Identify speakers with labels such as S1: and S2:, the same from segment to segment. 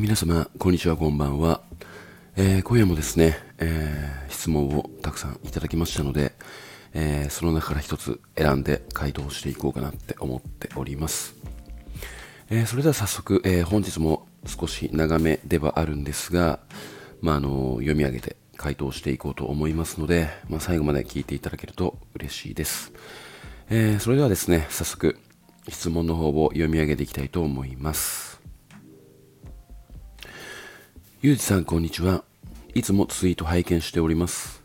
S1: 皆様、こんにちは、こんばんは。えー、今夜もですね、えー、質問をたくさんいただきましたので、えー、その中から一つ選んで回答していこうかなって思っております。えそれでは早速、え本日も少し長めではあるんですが、まあ、あの読み上げて回答していこうと思いますので、まあ、最後まで聞いていただけると嬉しいです。えそれではですね、早速、質問の方を読み上げていきたいと思います。ゆうじさんこんにちは。いつもツイート拝見しております。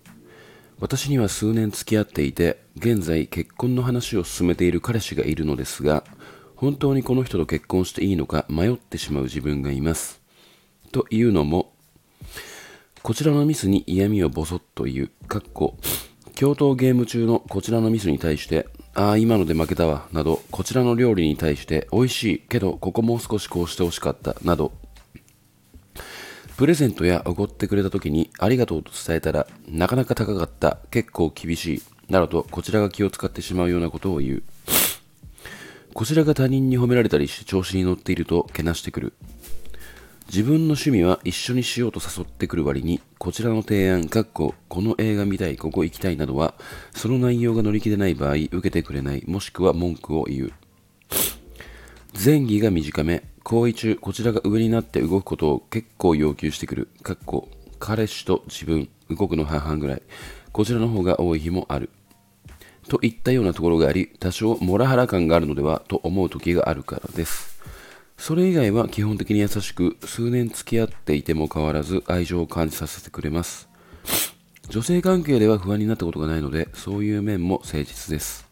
S1: 私には数年付き合っていて、現在結婚の話を進めている彼氏がいるのですが、本当にこの人と結婚していいのか迷ってしまう自分がいます。というのも、こちらのミスに嫌味をボソッと言う、かっこ、共闘ゲーム中のこちらのミスに対して、ああ、今ので負けたわ、など、こちらの料理に対して、美味しいけど、ここもう少しこうしてほしかった、など、プレゼントやおごってくれた時にありがとうと伝えたらなかなか高かった結構厳しいなどとこちらが気を使ってしまうようなことを言う。こちらが他人に褒められたりして調子に乗っているとけなしてくる。自分の趣味は一緒にしようと誘ってくる割にこちらの提案かっここの映画見たいここ行きたいなどはその内容が乗り気でない場合受けてくれないもしくは文句を言う。前儀が短め行為中、こちらが上になって動くことを結構要求してくる。かっこ、彼氏と自分、動くの半々ぐらい。こちらの方が多い日もある。といったようなところがあり、多少モラハラ感があるのではと思う時があるからです。それ以外は基本的に優しく、数年付き合っていても変わらず愛情を感じさせてくれます。女性関係では不安になったことがないので、そういう面も誠実です。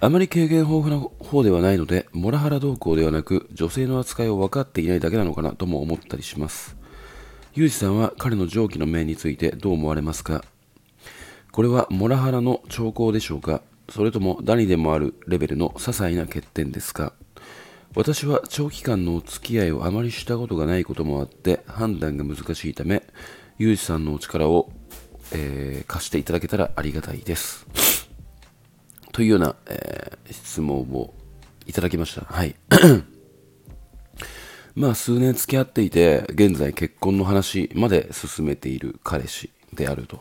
S1: あまり経験豊富な方ではないので、モラハラ動向ではなく、女性の扱いを分かっていないだけなのかなとも思ったりします。ユージさんは彼の上記の面についてどう思われますか？これはモラハラの兆候でしょうか？それとも誰でもあるレベルの些細な欠点ですか？私は長期間のお付き合いをあまりしたことがないこともあって判断が難しいため、ユージさんのお力を、えー、貸していただけたらありがたいです。というような、えー、質問をいただきました。はい。まあ、数年付き合っていて、現在結婚の話まで進めている彼氏であると。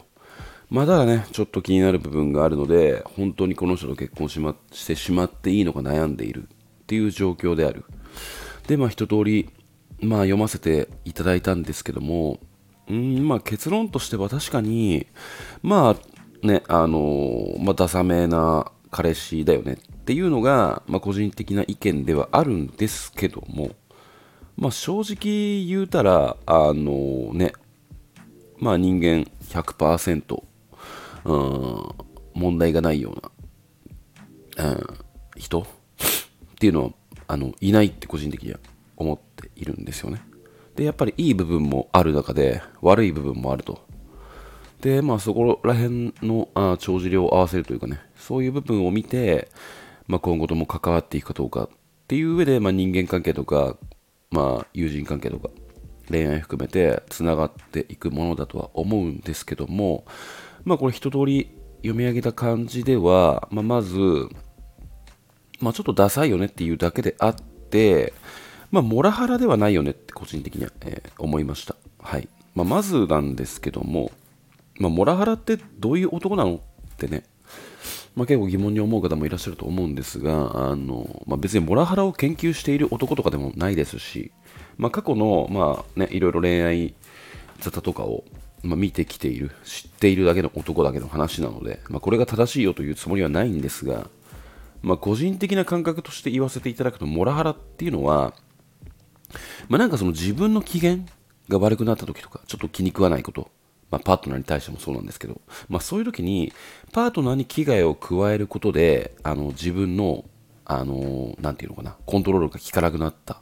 S1: まあ、ただね、ちょっと気になる部分があるので、本当にこの人と結婚し,、ま、してしまっていいのか悩んでいるっていう状況である。で、まあ、一通り、まあ、読ませていただいたんですけども、うん、まあ、結論としては確かに、まあ、ね、あのー、まあ、ダサめな彼氏だよねっていうのが、まあ、個人的な意見ではあるんですけども、まあ、正直言うたら、あのね、まあ、人間100%、うん、問題がないような、うん、人っていうのはあのいないって個人的には思っているんですよね。で、やっぱりいい部分もある中で悪い部分もあると。で、まあそこら辺のあ帳尻を合わせるというかね、そういう部分を見て、まあ、今後とも関わっていくかどうかっていう上で、まあ、人間関係とか、まあ、友人関係とか、恋愛含めて繋がっていくものだとは思うんですけども、まあこれ一通り読み上げた感じでは、まあ、まず、まあちょっとダサいよねっていうだけであって、まあモラハラではないよねって個人的には、えー、思いました。はい。まあ、まずなんですけども、まあ、モラハラってどういう男なのってね、まあ、結構疑問に思う方もいらっしゃると思うんですが、あのまあ、別にモラハラを研究している男とかでもないですし、まあ、過去の、まあね、いろいろ恋愛沙汰とかを、まあ、見てきている、知っているだけの男だけの話なので、まあ、これが正しいよというつもりはないんですが、まあ、個人的な感覚として言わせていただくと、モラハラっていうのは、まあ、なんかその自分の機嫌が悪くなった時とか、ちょっと気に食わないこと、まあ、パートナーに対してもそうなんですけど、まあ、そういう時にパートナーに危害を加えることであの自分のあのなんていうのかなコントロールが効かなくなった、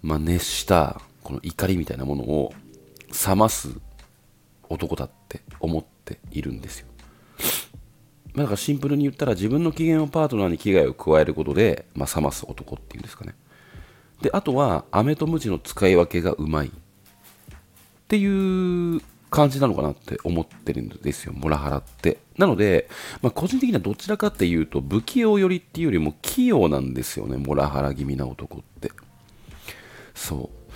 S1: まあ、熱したこの怒りみたいなものを冷ます男だって思っているんですよ。だからシンプルに言ったら自分の機嫌をパートナーに危害を加えることで、まあ、冷ます男っていうんですかね。であとは飴とムチの使い分けがうまいっていう感じなのかなって思ってるんですよ、モラハラって。なので、まあ、個人的にはどちらかっていうと、不器用寄りっていうよりも器用なんですよね、モラハラ気味な男って。そう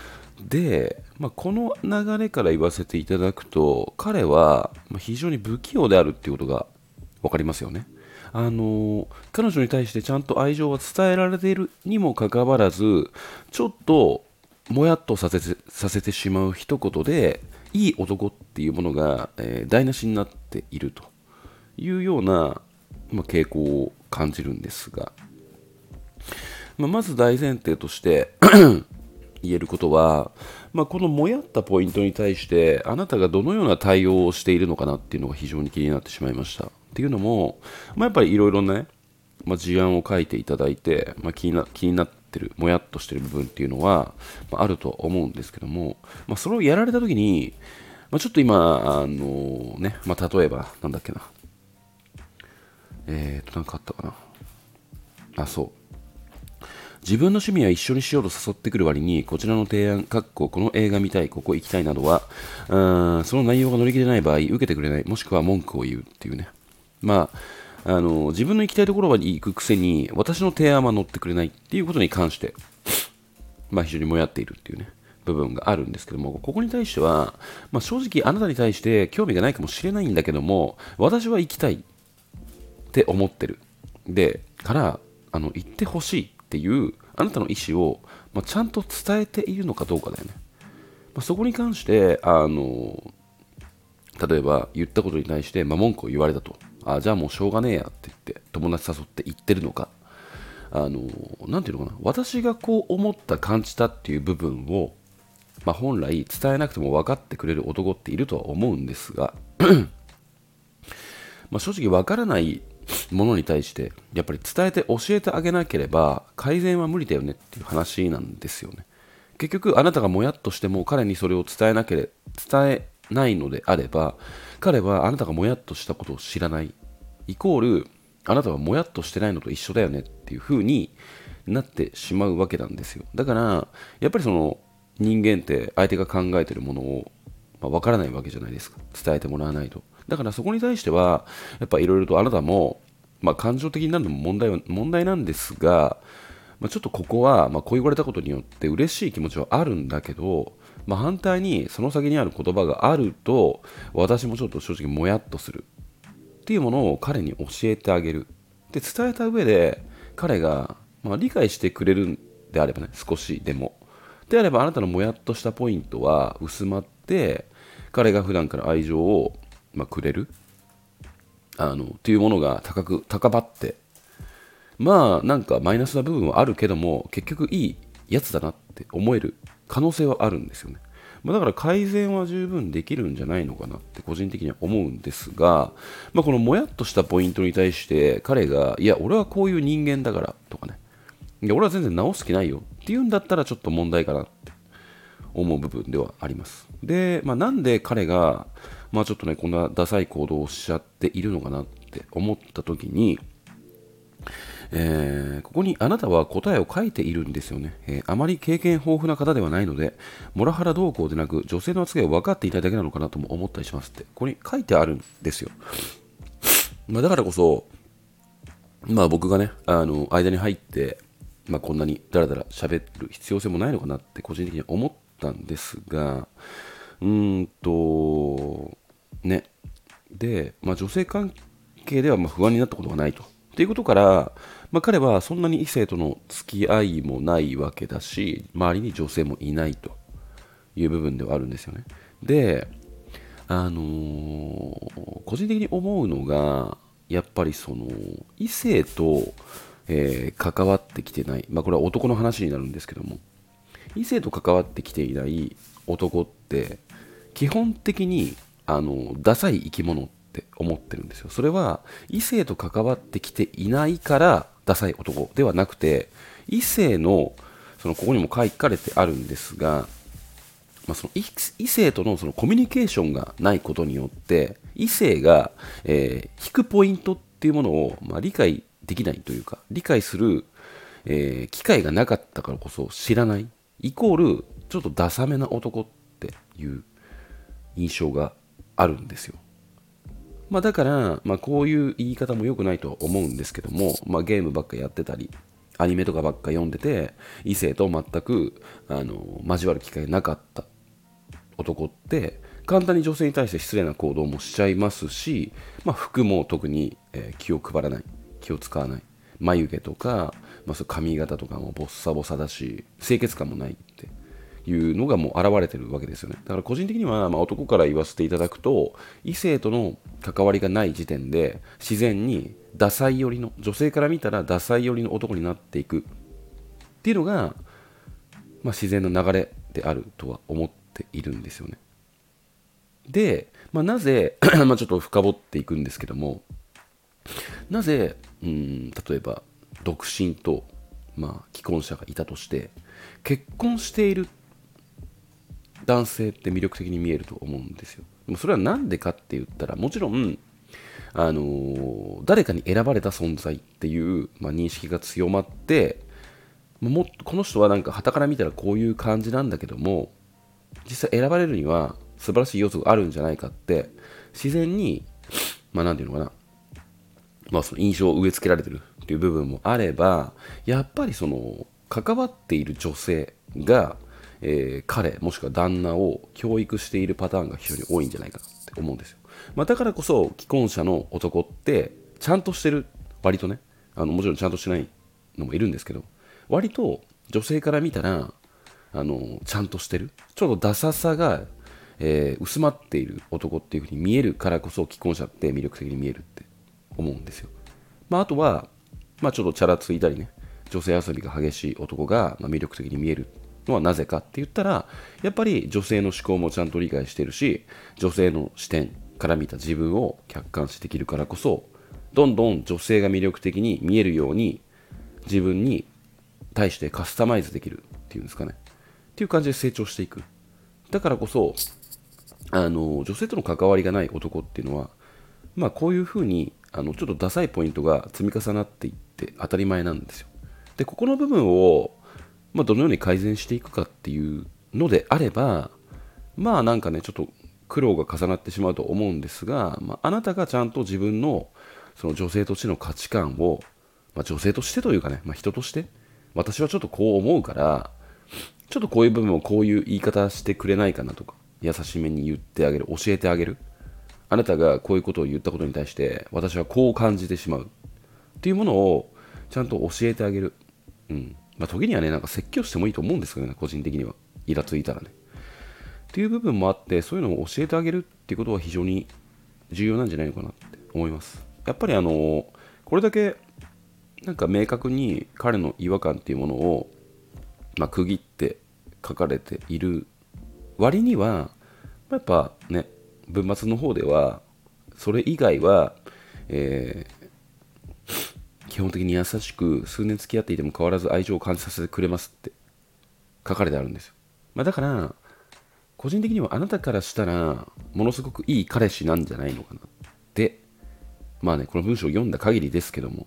S1: で、まあ、この流れから言わせていただくと彼は非常に不器用であるっていうことが分かりますよねあの彼女に対してちゃんと愛情は伝えられているにもかかわらずちょっともやっとさせてさせてしまう一言でいい男っていうものが、えー、台無しになっているというような、まあ、傾向を感じるんですが、まあ、まず大前提として 言えることは、まあ、このもやったポイントに対してあなたがどのような対応をしているのかなっていうのが非常に気になってしまいました。っていうのも、まあ、やっぱりいろいろね、まあ、事案を書いていただいて、まあ、気にな気になっててるもやっとしてる部分っていうのは、まあ、ると思うんですけども、まあ、それをやられた時に、まあ、ちょっと今あのね、まあ、例えばなんだっけな。えーと何かあったかな。あそう。自分の趣味は一緒にしようと誘ってくる割に、こちらの提案、かっここの映画見たい、ここ行きたいなどは、うんその内容が乗り切れない場合、受けてくれない、もしくは文句を言うっていうね。まあ、あの自分の行きたいところに行くくせに、私の提案は乗ってくれないっていうことに関して、まあ、非常にもやっているっていうね。部分があるんですけども、ここに対しては、まあ、正直あなたに対して興味がないかもしれないんだけども、私は行きたいって思ってる。で、から、あの、行ってほしいっていうあなたの意思を、まあ、ちゃんと伝えているのかどうかだよね。まあ、そこに関して、あの、例えば言ったことに対して、ま、文句を言われたと。あ、じゃあもうしょうがねえやって言って、友達誘って言ってるのか。あの、なんていうのかな。私がこう思った感じたっていう部分を、まあ、本来伝えなくても分かってくれる男っているとは思うんですが ま正直分からないものに対してやっぱり伝えて教えてあげなければ改善は無理だよねっていう話なんですよね結局あなたがもやっとしても彼にそれを伝えなければ伝えないのであれば彼はあなたがもやっとしたことを知らないイコールあなたはもやっとしてないのと一緒だよねっていう風になってしまうわけなんですよ。だからやっぱりその人間って相手が考えてるものをまあ、分からないわけじゃないですか。伝えてもらわないと。だからそこに対してはやっぱいろいろとあなたも、まあ、感情的になるのも問題は問題なんですが、まあ、ちょっとここは、まあ、こう言われたことによって嬉しい気持ちはあるんだけど、まあ、反対にその先にある言葉があると私もちょっと正直もやっとするっていうものを彼に教えてあげる。で伝えた上で彼が、まあ、理解してくれるんであればね少しでも。であればあなたのもやっとしたポイントは薄まって彼が普段から愛情を、まあ、くれる。あのっていうものが高く高まって。まあなんかマイナスな部分はあるけども結局いいやつだなって思える。可能性はあるんですよね、まあ、だから改善は十分できるんじゃないのかなって個人的には思うんですが、まあ、このもやっとしたポイントに対して彼がいや俺はこういう人間だからとかね。いや俺は全然直す気ないよっていうんだったらちょっと問題かなって思う部分ではあります。で、まあ、なんで彼が、まあ、ちょっとねこんなダサい行動をしちゃっているのかなって思った時にえー、ここにあなたは答えを書いているんですよね、えー、あまり経験豊富な方ではないので、モラハラ動向でなく、女性の扱いを分かっていただけなのかなとも思ったりしますって、ここに書いてあるんですよ。まあ、だからこそ、まあ僕がね、あの、間に入って、まあこんなにダラダラ喋る必要性もないのかなって個人的に思ったんですが、うーんと、ね。で、まあ、女性関係ではま不安になったことがないと。っていうことから、まあ、彼はそんなに異性との付き合いもないわけだし、周りに女性もいないという部分ではあるんですよね。で、あのー、個人的に思うのが、やっぱりその、異性と、えー、関わってきてない、まあ、これは男の話になるんですけども、異性と関わってきていない男って基本的にあのダサい生き物って思ってるんですよ。それは異性と関わってきていないからダサい男ではなくて異性のそのここにも書かれてあるんですが、まあ、その異性とのそのコミュニケーションがないことによって異性が、えー、引くポイントっていうものを、まあ、理解できないというか理解する、えー、機会がなかったからこそ知らないイコールちょっとダサめな男っていう印象があるんですよ。まあ、だから、まあ、こういう言い方も良くないとは思うんですけども、まあ、ゲームばっかやってたりアニメとかばっか読んでて異性と全くあの交わる機会なかった男って簡単に女性に対して失礼な行動もしちゃいますし、まあ、服も特に、え、気を配らない気を使わない。眉毛とか、まあ、そ髪型とかもボッサボサだし清潔感もないって。いうのがもう現れてるわけですよね。だから個人的には、まあ、男から言わせていただくと異性との関わりがない時点で自然にダサい寄りの女性から見たらダサい寄りの男になっていく。っていうのが、まあ、自然の流れであるとは思っているんですよね。で、まあ、なぜ まあちょっと深掘っていくんですけどもなぜうん例えば独身と、まあ、既婚者がいたとして結婚している男性って魅力的に見えると思うんですよ。でもそれは何でかって言ったらもちろんあのー、誰かに選ばれた存在っていう、まあ、認識が強まってもこの人はなんか旗から見たらこういう感じなんだけども実際選ばれるには素晴らしい要素があるんじゃないかって自然にまあ何て言うのかなまあその印象を植え付けられてるっていう部分もあればやっぱりその関わっている女性が、えー、彼もしくは旦那を教育しているパターンが非常に多いんじゃないかなって思うんですよ、まあ、だからこそ既婚者の男ってちゃんとしてる割とねあのもちろんちゃんとしてないのもいるんですけど割と女性から見たらあのちゃんとしてるちょっとダサさがえー、薄まっている男っていうふうに見えるからこそ既婚者って魅力的に見えるって思うんですよ。まあ、あとは、まあ、ちょっとチャラついたりね、女性遊びが激しい男が、ま魅力的に見えるのはなぜかって言ったら、やっぱり女性の思考もちゃんと理解してるし、女性の視点から見た自分を客観視できるからこそ、どんどん女性が魅力的に見えるように自分に対してカスタマイズできるっていうんですかね。っていう感じで成長していく。だからこそ、あの女性との関わりがない男っていうのは、まあ、こういうふうにあのちょっとダサいポイントが積み重なっていって当たり前なんですよ。でここの部分を、まあ、どのように改善していくかっていうのであればまあなんかねちょっと苦労が重なってしまうと思うんですが、まあ、あなたがちゃんと自分のその女性としての価値観を、まあ、女性としてというかね、まあ、人として私はちょっとこう思うからちょっとこういう部分をこういう言い方してくれないかなとか優しめに言ってあげる教えてあげる。あなたがこういうことを言ったことに対して私はこう感じてしまう。っていうものをちゃんと教えてあげる、うん。まあ、時にはねなんか説教してもいいと思うんですけどね個人的には。イラついたらね。っていう部分もあってそういうのを教えてあげるっていうことは非常に重要なんじゃないのかなって思います。やっぱりあのこれだけなんか明確に彼の違和感っていうものを、まあ、区切って書かれている割にはやっぱね文末の方ではそれ以外は、えー、基本的に優しく数年付き合っていても変わらず愛情を感じさせてくれますって書かれてあるんですよ、まあ、だから個人的にはあなたからしたらものすごくいい彼氏なんじゃないのかなってまあねこの文章を読んだ限りですけども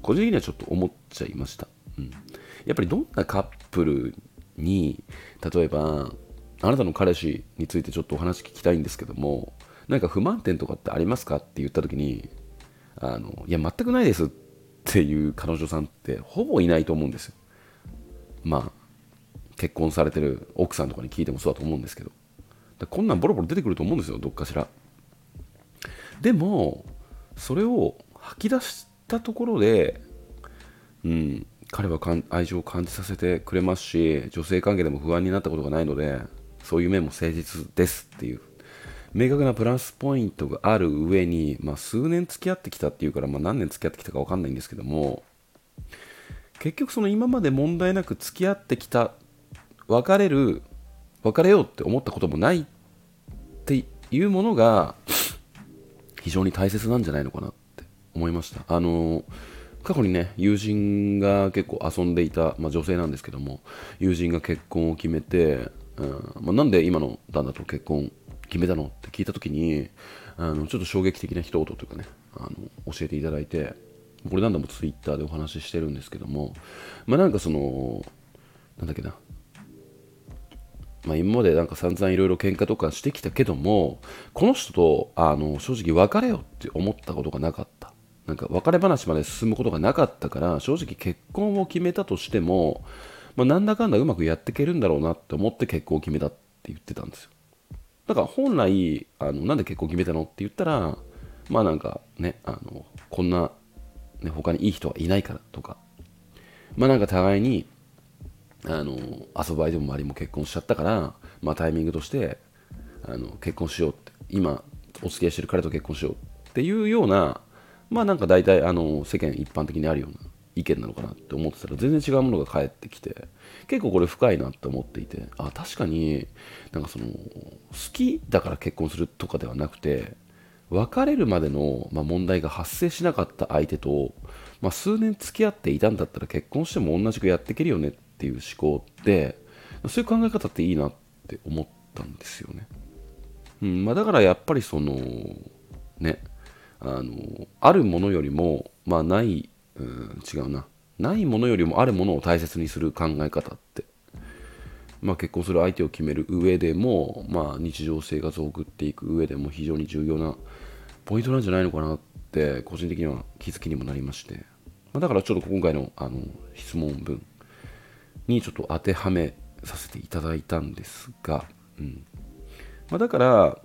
S1: 個人的にはちょっと思っちゃいました、うん、やっぱりどんなカップルに例えばあなたの彼氏についてちょっとお話聞きたいんですけども、何か不満点とかってありますかって言った時に、あの、いや、全くないですってっていう彼女さんってほぼいないと思うんですよ。まあ、結婚されてる奥さんとかに聞いてもそうだと思うんですけど。こんなんボロボロ出てくると思うんですよ、どっかしら。でも、それを吐き出したところで、うん、彼は愛情を感じさせてくれますし、女性関係でも不安になったことがないので、そういう面も誠実ですっていう明確なプラスポイントがある上に、まあ、数年付き合ってきたっていうから、まあ、何年付き合ってきたか分かんないんですけども結局その今まで問題なく付き合ってきた別れる別れようって思ったこともないっていうものが非常に大切なんじゃないのかなって思いました。あの過去にね友人が結構遊んでいた、まあ、女性なんですけども友人が結婚を決めてうんまあ、なんで今の旦那と結婚決めたの？って聞いた時にあのちょっと衝撃的な一言というかねあの教えていただいてこれ何度もツイッターでお話ししてるんですけどもまあなんかそのなんだっけな。まあ、今までなんか散々いろいろ喧嘩とかしてきたけどもこの人とあの正直別れようって思ったことがなかった。なんか別れ話まで進むことがなかったから正直結婚を決めたとしても、まあ、なんだかんだうまくやっていけるんだろうなって思って結婚を決めたって言ってたんですよ。だから本来あのなんで結婚決めたのって言ったらまあなんかねあのこんな、ね、他にいい人はいないからとか。まあなんか互いにあの遊ぶ相手も周りも結婚しちゃったから、まあ、タイミングとしてあの結婚しようって今お付き合いしてる彼と結婚しようっていうようなまあなんか大体あの世間一般的にあるような意見なのかなって思ってたら全然違うものが返ってきて結構これ深いなって思っていてあ確かになんかその好きだから結婚するとかではなくて別れるまでの、まあ、問題が発生しなかった相手と、まあ、数年付き合っていたんだったら結婚しても同じくやっていけるよねっていう思考ってそういう考え方っていいなって思ったんですよね。うんまあ、だからやっぱりそのねあのあるものよりも、まあ、ない、うん、違うな。ないものよりもあるものを大切にする考え方って、まあ、結婚する相手を決める上でも、まあ、日常生活を送っていく上でも非常に重要なポイントなんじゃないのかなって個人的には気づきにもなりまして、まあ、だからちょっと今回のあの質問文にちょっと当てはめさせていただいたんですが、うん。まあ、だから、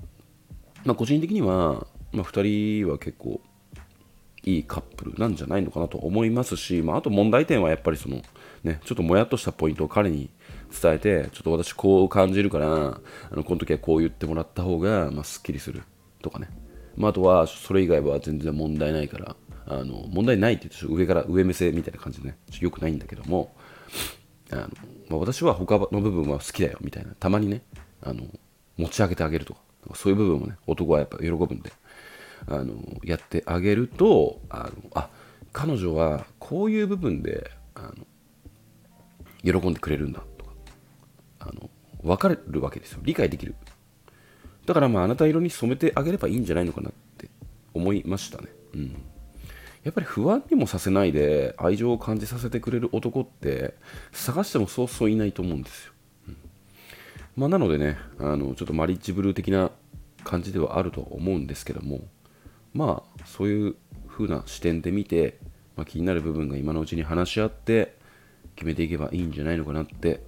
S1: まあ、個人的には、まあ、2人は結構いいカップルなんじゃないのかなと思いますし、まあ、あと問題点はやっぱりその、ね、ちょっともやっとしたポイントを彼に伝えて、ちょっと私こう感じるから、あのこの時はこう言ってもらった方が、まあ、すっきりするとかね。まあ、あとは、それ以外は全然問題ないから、あの問題ないって言って上から上目線みたいな感じでね、よくないんだけども、あのまあ、私は他の部分は好きだよみたいな、たまにね、あの持ち上げてあげるとか、そういう部分もね、男はやっぱ喜ぶんで、あのやってあげるとあのあ彼女はこういう部分であの喜んでくれるんだとかあの分かるわけですよ。理解できる。だからまああなた色に染めてあげればいいんじゃないのかなって思いましたね。うん。やっぱり不安にもさせないで愛情を感じさせてくれる男って探してもそうそういないと思うんですよ、うん。まあ、なのでねあのちょっとマリッジブルー的な感じではあると思うんですけどもまあそういう風な視点で見て、まあ、気になる部分が今のうちに話し合って決めていけばいいんじゃないのかなって、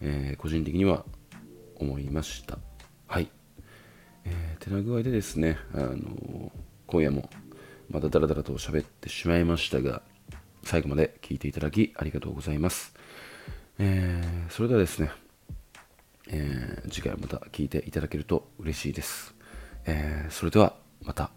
S1: えー、個人的には思いました。はい。えー、てな具合でですね、あのー、今夜もまたダラダラと喋ってしまいましたが最後まで聞いていただきありがとうございます、えー、それではですね、え次回また聞いていただけると嬉しいです、えそれではまた。